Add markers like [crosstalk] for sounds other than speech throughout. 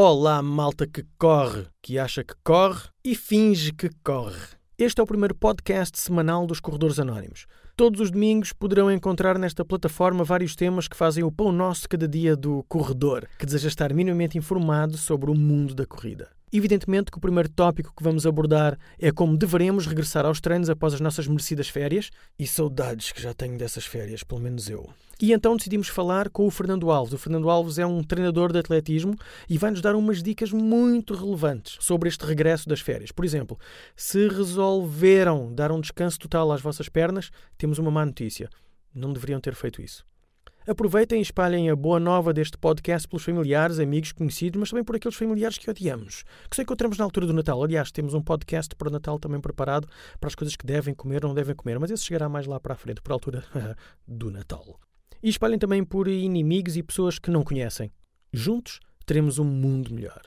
Olá, malta que corre, que acha que corre e finge que corre. Este é o primeiro podcast semanal dos Corredores Anónimos. Todos os domingos poderão encontrar nesta plataforma vários temas que fazem o pão nosso cada dia do corredor, que deseja estar minimamente informado sobre o mundo da corrida. Evidentemente que o primeiro tópico que vamos abordar é como deveremos regressar aos treinos após as nossas merecidas férias, e saudades que já tenho dessas férias, pelo menos eu. E então decidimos falar com o Fernando Alves. O Fernando Alves é um treinador de atletismo e vai-nos dar umas dicas muito relevantes sobre este regresso das férias. Por exemplo, se resolveram dar um descanso total às vossas pernas, temos uma má notícia. Não deveriam ter feito isso. Aproveitem e espalhem a boa nova deste podcast pelos familiares, amigos, conhecidos, mas também por aqueles familiares que odiamos, que só encontramos na altura do Natal. Aliás, temos um podcast para o Natal também preparado para as coisas que devem comer ou não devem comer, mas esse chegará mais lá para a frente, por altura [laughs] do Natal. E espalhem também por inimigos e pessoas que não conhecem. Juntos teremos um mundo melhor.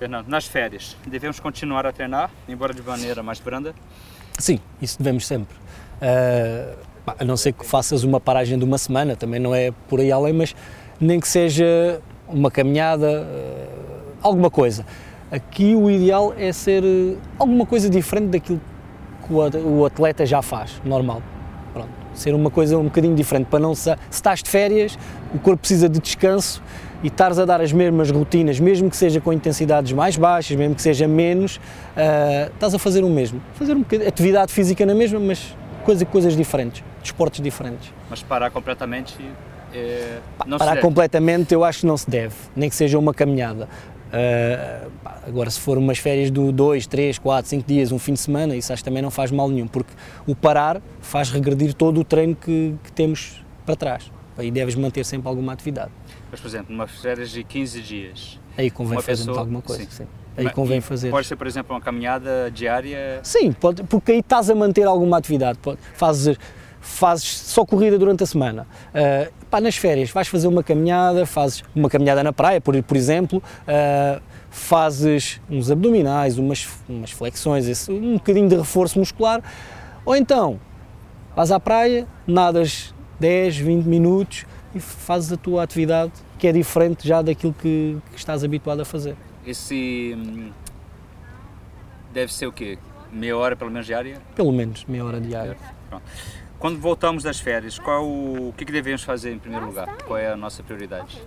Fernando, nas férias, devemos continuar a treinar, embora de maneira mais branda? Sim, isso devemos sempre. Uh, a não ser que faças uma paragem de uma semana, também não é por aí além, mas nem que seja uma caminhada, uh, alguma coisa. Aqui o ideal é ser uh, alguma coisa diferente daquilo que o atleta já faz, normal. Ser uma coisa um bocadinho diferente, para não se, se estás de férias, o corpo precisa de descanso e estares a dar as mesmas rotinas, mesmo que seja com intensidades mais baixas, mesmo que seja menos, uh, estás a fazer o mesmo. Fazer um atividade física na mesma, mas coisa, coisas diferentes, desportos diferentes. Mas parar completamente é, Parar completamente eu acho que não se deve, nem que seja uma caminhada. Uh, agora, se for umas férias de 2, 3, 4, 5 dias, um fim de semana, isso acho que também não faz mal nenhum, porque o parar faz regredir todo o treino que, que temos para trás. Aí deves manter sempre alguma atividade. Mas, por exemplo, numa férias de 15 dias. Aí convém fazer pessoa... alguma coisa. Sim. sim. Aí Mas, convém fazer. Pode ser, por exemplo, uma caminhada diária? Sim, pode, porque aí estás a manter alguma atividade. Pode, fazes, fazes só corrida durante a semana. Uh, pá, nas férias vais fazer uma caminhada, fazes uma caminhada na praia, por, por exemplo, uh, fazes uns abdominais, umas, umas flexões, esse, um bocadinho de reforço muscular. Ou então vais à praia, nadas 10, 20 minutos, e fazes a tua atividade que é diferente já daquilo que, que estás habituado a fazer. Esse hum, deve ser o quê? Meia hora pelo menos diária? Pelo menos meia hora diária. Pronto. Quando voltamos das férias, qual o, o que, que devemos fazer em primeiro lugar? Qual é a nossa prioridade?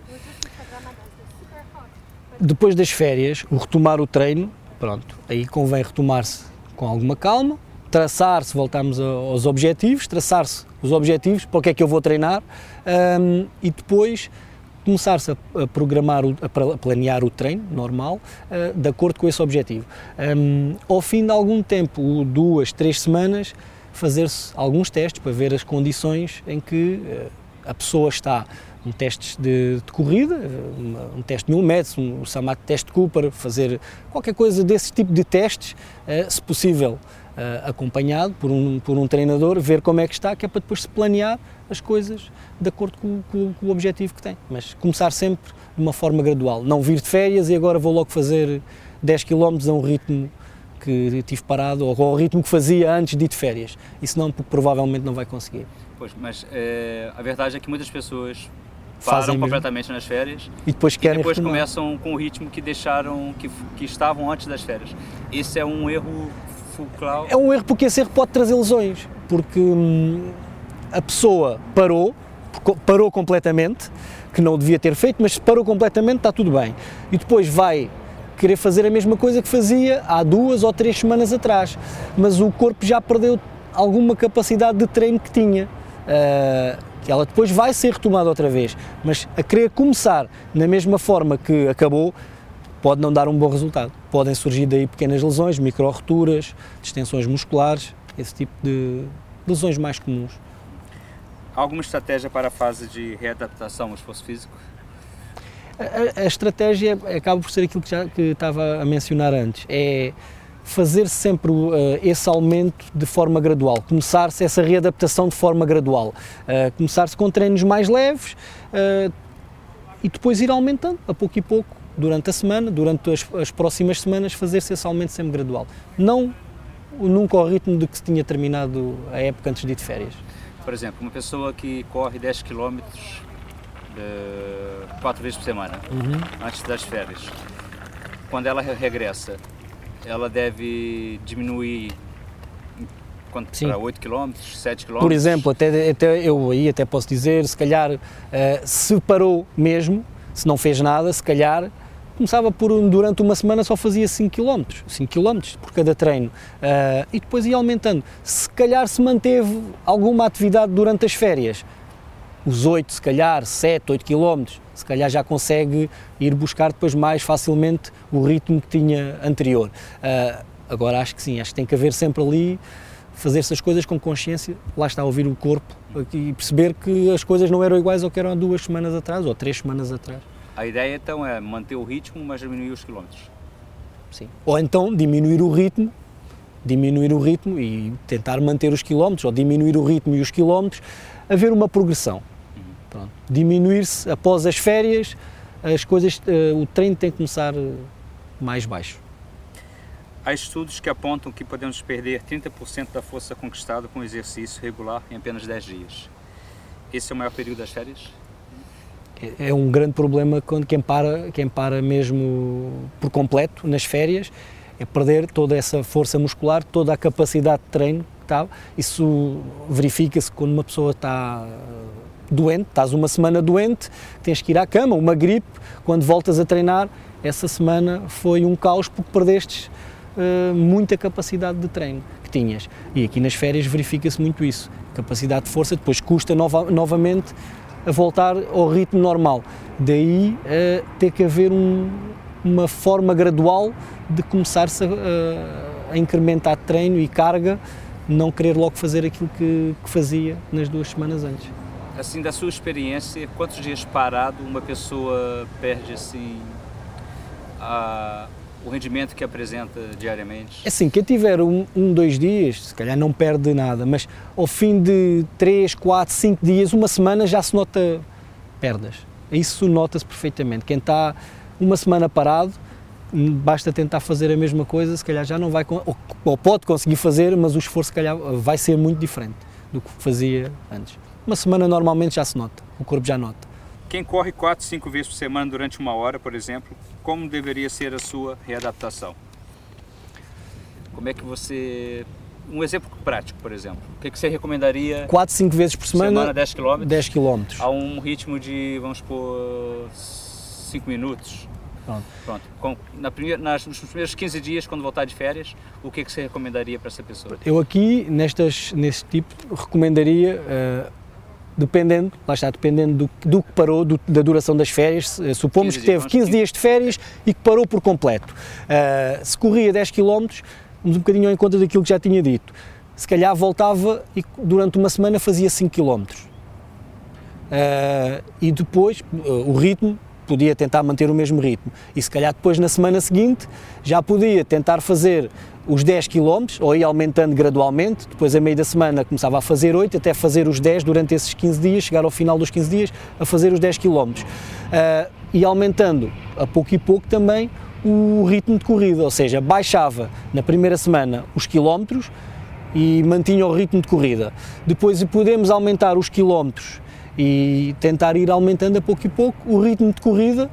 Depois das férias, o retomar o treino, pronto, aí convém retomar-se com alguma calma, traçar-se, voltarmos aos objetivos, traçar-se os objetivos, para o que é que eu vou treinar um, e depois começar-se a, a, programar, o, a planear o treino normal uh, de acordo com esse objetivo. Um, ao fim de algum tempo, duas, três semanas, fazer-se alguns testes para ver as condições em que uh, a pessoa está. Um teste de, de corrida, um, um teste de mil metros, um, chamado teste Cooper, fazer qualquer coisa desse tipo de testes, uh, se possível uh, acompanhado por um, por um treinador, ver como é que está, que é para depois se planear as coisas de acordo com, com, com, o objetivo que tem. Mas começar sempre de uma forma gradual, não vir de férias e agora vou logo fazer 10 km a um ritmo que tive parado ou ao ritmo que fazia antes de ir de férias. Isso não, provavelmente não vai conseguir. Pois, mas é, a verdade é que muitas pessoas param Fazem completamente mesmo. nas férias e depois, querem e depois começam com o ritmo que deixaram, que, que estavam antes das férias. Esse é um erro fulcral? É um erro porque esse erro pode trazer lesões, porque hum, a pessoa parou, parou completamente, que não devia ter feito, mas parou completamente, está tudo bem. E depois vai querer fazer a mesma coisa que fazia há duas ou três semanas atrás, mas o corpo já perdeu alguma capacidade de treino que tinha. Uh, que ela depois vai ser retomada outra vez, mas a querer começar na mesma forma que acabou, pode não dar um bom resultado. Podem surgir daí pequenas lesões, micro-roturas, distensões musculares, esse tipo de lesões mais comuns. Alguma estratégia para a fase de readaptação ao esforço físico? A, a, estratégia acaba por ser aquilo que já que estava a mencionar antes, é fazer sempre uh, esse aumento de forma gradual, começar-se essa readaptação de forma gradual, uh, começar-se com treinos mais leves uh, e depois ir aumentando a pouco e pouco durante a semana, durante as, as próximas semanas, fazer-se esse aumento sempre gradual. Não nunca ao ritmo de que se tinha terminado a época antes de ir de férias. Por exemplo, uma pessoa que corre 10 km quatro vezes por semana, Uhum. antes das férias, quando ela re- regressa, ela deve diminuir Sim. para 8 km, 7 km? Por exemplo, até, até eu aí até posso dizer, se calhar eh, se parou mesmo, se não fez nada, se calhar começava por durante uma semana só fazia 5 km, 5 km por cada treino eh, e depois ia aumentando. Se calhar se manteve alguma atividade durante as férias, os 8, se calhar 7, 8 km, se calhar já consegue ir buscar depois mais facilmente o ritmo que tinha anterior. Eh, agora acho que sim, acho que tem que haver sempre ali fazer essas coisas com consciência, lá está a ouvir o corpo e perceber que as coisas não eram iguais ao que eram há duas semanas atrás ou três semanas atrás. A ideia então é manter o ritmo, mas diminuir os quilómetros. Sim. Ou então diminuir o ritmo, diminuir o ritmo e tentar manter os quilómetros, ou diminuir o ritmo e os quilómetros, haver uma progressão. Diminuir-se após as férias, as coisas, eh, o treino tem que começar eh, mais baixo. Há estudos que apontam que podemos perder 30% da força conquistada com exercício regular em apenas 10 dias. Esse é o maior período das férias? É- É um grande problema quando quem para, quem para mesmo por completo nas férias é perder toda essa força muscular, toda a capacidade de treino que estava. Isso verifica-se quando uma pessoa está doente, estás uma semana doente, tens que ir à cama, uma gripe, quando voltas a treinar, essa semana foi um caos porque perdestes eh, muita capacidade de treino que tinhas. E aqui nas férias verifica-se muito isso. Capacidade de força, depois custa nova- novamente a voltar ao ritmo normal. Daí eh, ter que haver um- uma forma gradual de começar-se a, a- a incrementar treino e carga, não querer logo fazer aquilo que, que fazia nas duas semanas antes. Assim, da sua experiência, quantos dias parado uma pessoa perde assim a- o rendimento que apresenta diariamente? É assim, quem tiver um, um, dois dias, se calhar não perde nada, mas ao fim de três, quatro, cinco dias, uma semana já se nota perdas. Isso nota-se perfeitamente. Quem está uma semana parado, hum, basta tentar fazer a mesma coisa, se calhar já não vai, ou, ou pode conseguir fazer, mas o esforço se calhar vai ser muito diferente do que fazia antes. Uma semana normalmente já se nota, o corpo já nota. Quem corre 4, 5 vezes por semana durante uma hora, por exemplo, como deveria ser a sua readaptação? Como é que você... Um exemplo prático, por exemplo. O que, que você recomendaria Quatro, cinco vezes por semana, semana 10 km 10 km. a um ritmo de, vamos supor, 5 minutos? Pronto. Pronto. Com, na primeira, nas, nos primeiros 15 dias, quando voltar de férias, o que, que você recomendaria para essa pessoa? Eu aqui, nestas, neste tipo, recomendaria, eh, dependendo, lá está, dependendo do, do que parou, do- da duração das férias, se- supomos 15 que teve dias, 15 15. dias de férias e que parou por completo. Eh, se corria 10 km, vamos um bocadinho em conta daquilo que já tinha dito. Se calhar voltava e durante uma semana fazia 5 km. Eh, e depois eh, o ritmo podia tentar manter o mesmo ritmo. E se calhar depois na semana seguinte já podia tentar fazer os 10 km ou ir aumentando gradualmente, depois a meio da semana começava a fazer 8 até fazer os 10 durante esses 15 dias, chegar ao final dos 15 dias a fazer os 10 km Ah, e aumentando a pouco e pouco também o ritmo de corrida, ou seja, baixava na primeira semana os quilómetros e mantinha o ritmo de corrida. Depois podemos aumentar os quilómetros e tentar ir aumentando a pouco e pouco o ritmo de corrida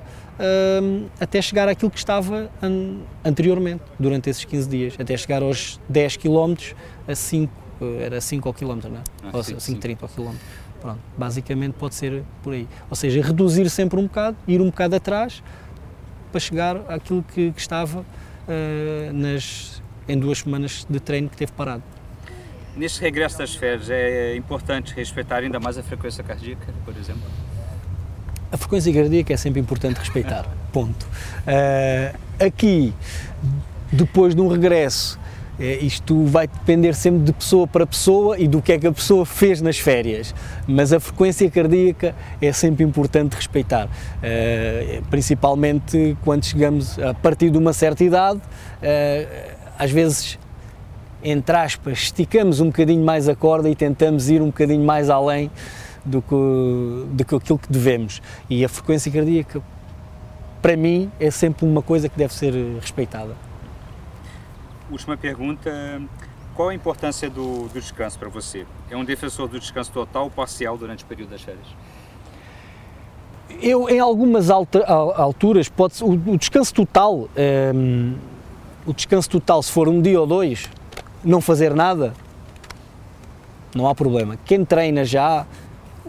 hum, até chegar àquilo que estava an- anteriormente, durante esses 15 dias, até chegar aos 10 quilómetros a 5, eh, era 5 ao quilómetro, não é? Ah, Ou sim, 5,30 ao quilómetro. Pronto, basicamente pode ser por aí. Ou seja, reduzir sempre um bocado, ir um bocado atrás para chegar àquilo que, que estava eh, nas, em duas semanas de treino que teve parado. Neste regresso das férias, é importante respeitar ainda mais a frequência cardíaca, por exemplo? A frequência cardíaca é sempre importante respeitar, [laughs] ponto. Eh, aqui, depois de um regresso, eh, isto vai depender sempre de pessoa para pessoa e do que é que a pessoa fez nas férias, mas a frequência cardíaca é sempre importante respeitar, Eh, principalmente quando chegamos a partir de uma certa idade, às vezes entre aspas, esticamos um bocadinho mais a corda e tentamos ir um bocadinho mais além do que, do que aquilo que devemos. E a frequência cardíaca, para mim, é sempre uma coisa que deve ser respeitada. Última pergunta. qual a importância do, do descanso para você? É um defensor do descanso total ou parcial durante o período das férias? Eu, em algumas alturas, pode o, o descanso total, ehm, o descanso total, se for um dia ou dois, não fazer nada, não há problema. Quem treina já,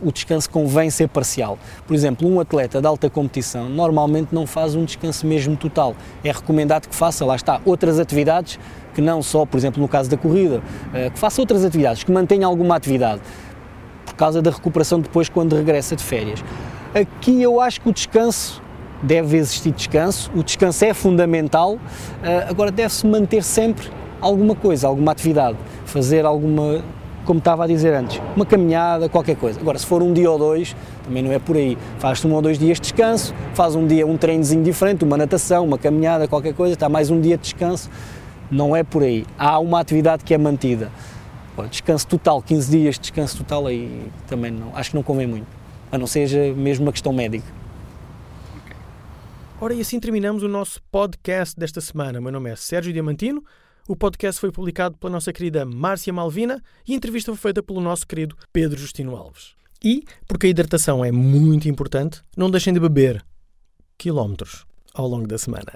o descanso convém ser parcial. Por exemplo, um atleta de alta competição normalmente não faz um descanso mesmo total. É recomendado que faça, lá está, outras atividades que não só, por exemplo, no caso da corrida, eh, que faça outras atividades, que mantenha alguma atividade, por causa da recuperação depois quando regressa de férias. Aqui eu acho que o descanso deve existir descanso, o descanso é fundamental, eh, agora deve-se manter sempre alguma coisa, alguma atividade, fazer alguma, como estava a dizer antes, uma caminhada, qualquer coisa. Agora, se for um dia ou dois, também não é por aí. Faz-te um ou dois dias de descanso, faz um dia um treinozinho diferente, uma natação, uma caminhada, qualquer coisa, está mais um dia de descanso, não é por aí. Há uma atividade que é mantida. Descanso total, 15 dias de descanso total, aí também não, acho que não convém muito a não seja mesmo uma questão médica. Ora, e assim terminamos o nosso podcast desta semana. O meu nome é Sérgio Diamantino. O podcast foi publicado pela nossa querida Márcia Malvina e a entrevista foi feita pelo nosso querido Pedro Justino Alves. E, porque a hidratação é muito importante, não deixem de beber quilómetros ao longo da semana.